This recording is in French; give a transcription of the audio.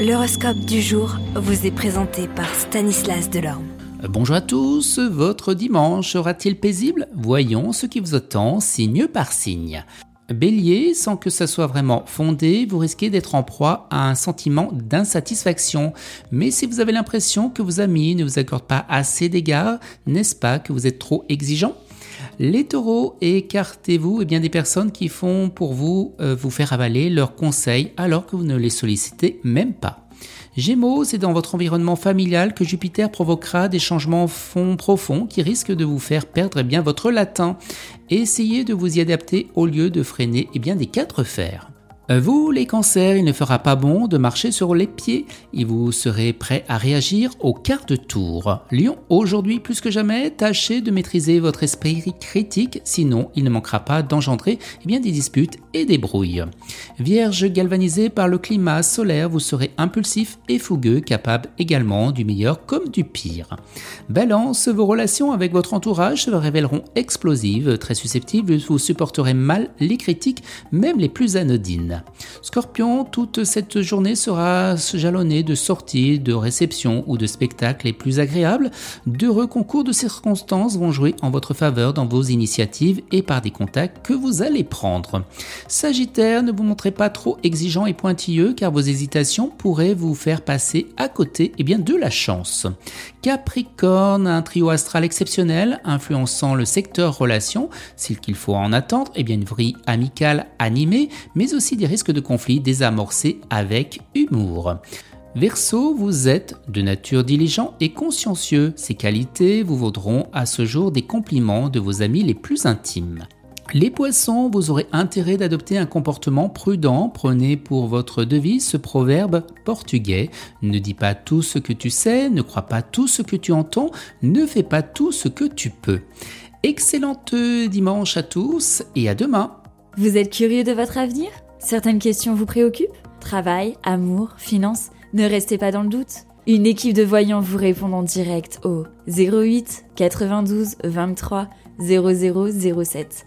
L'horoscope du jour vous est présenté par Stanislas Delorme. Bonjour à tous, votre dimanche sera-t-il paisible? Voyons ce qui vous attend signe par signe. Bélier, sans que ça soit vraiment fondé, vous risquez d'être en proie à un sentiment d'insatisfaction. Mais si vous avez l'impression que vos amis ne vous accordent pas assez d'égards, n'est-ce pas que vous êtes trop exigeant? Les taureaux, écartez-vous bien des personnes qui font pour vous euh, vous faire avaler leurs conseils alors que vous ne les sollicitez même pas. Gémeaux, c'est dans votre environnement familial que Jupiter provoquera des changements fonds profonds qui risquent de vous faire perdre eh bien, votre latin. Essayez de vous y adapter au lieu de freiner eh bien, des quatre fers. Vous, les cancers, il ne fera pas bon de marcher sur les pieds et vous serez prêt à réagir au quart de tour. Lion, aujourd'hui plus que jamais, tâchez de maîtriser votre esprit critique, sinon il ne manquera pas d'engendrer eh bien, des disputes et des brouilles. Vierge galvanisé par le climat solaire, vous serez impulsif et fougueux, capable également du meilleur comme du pire. Balance, vos relations avec votre entourage se révéleront explosives, très susceptibles, vous supporterez mal les critiques, même les plus anodines. Scorpion, toute cette journée sera jalonnée de sorties, de réceptions ou de spectacles les plus agréables. D'heureux concours de circonstances vont jouer en votre faveur dans vos initiatives et par des contacts que vous allez prendre. Sagittaire, ne vous montrez pas trop exigeant et pointilleux car vos hésitations pourraient vous faire passer à côté eh bien, de la chance. Capricorne, un trio astral exceptionnel influençant le secteur relations, s'il qu'il faut en attendre, eh bien une vrille amicale animée, mais aussi des risques de conflit désamorcés avec humour. Verseau, vous êtes de nature diligent et consciencieux. Ces qualités vous vaudront à ce jour des compliments de vos amis les plus intimes. Les poissons, vous aurez intérêt d'adopter un comportement prudent. Prenez pour votre devise ce proverbe portugais. Ne dis pas tout ce que tu sais, ne crois pas tout ce que tu entends, ne fais pas tout ce que tu peux. Excellente dimanche à tous et à demain. Vous êtes curieux de votre avenir? Certaines questions vous préoccupent? Travail, amour, finances? Ne restez pas dans le doute. Une équipe de voyants vous répond en direct au 08 92 23 0007.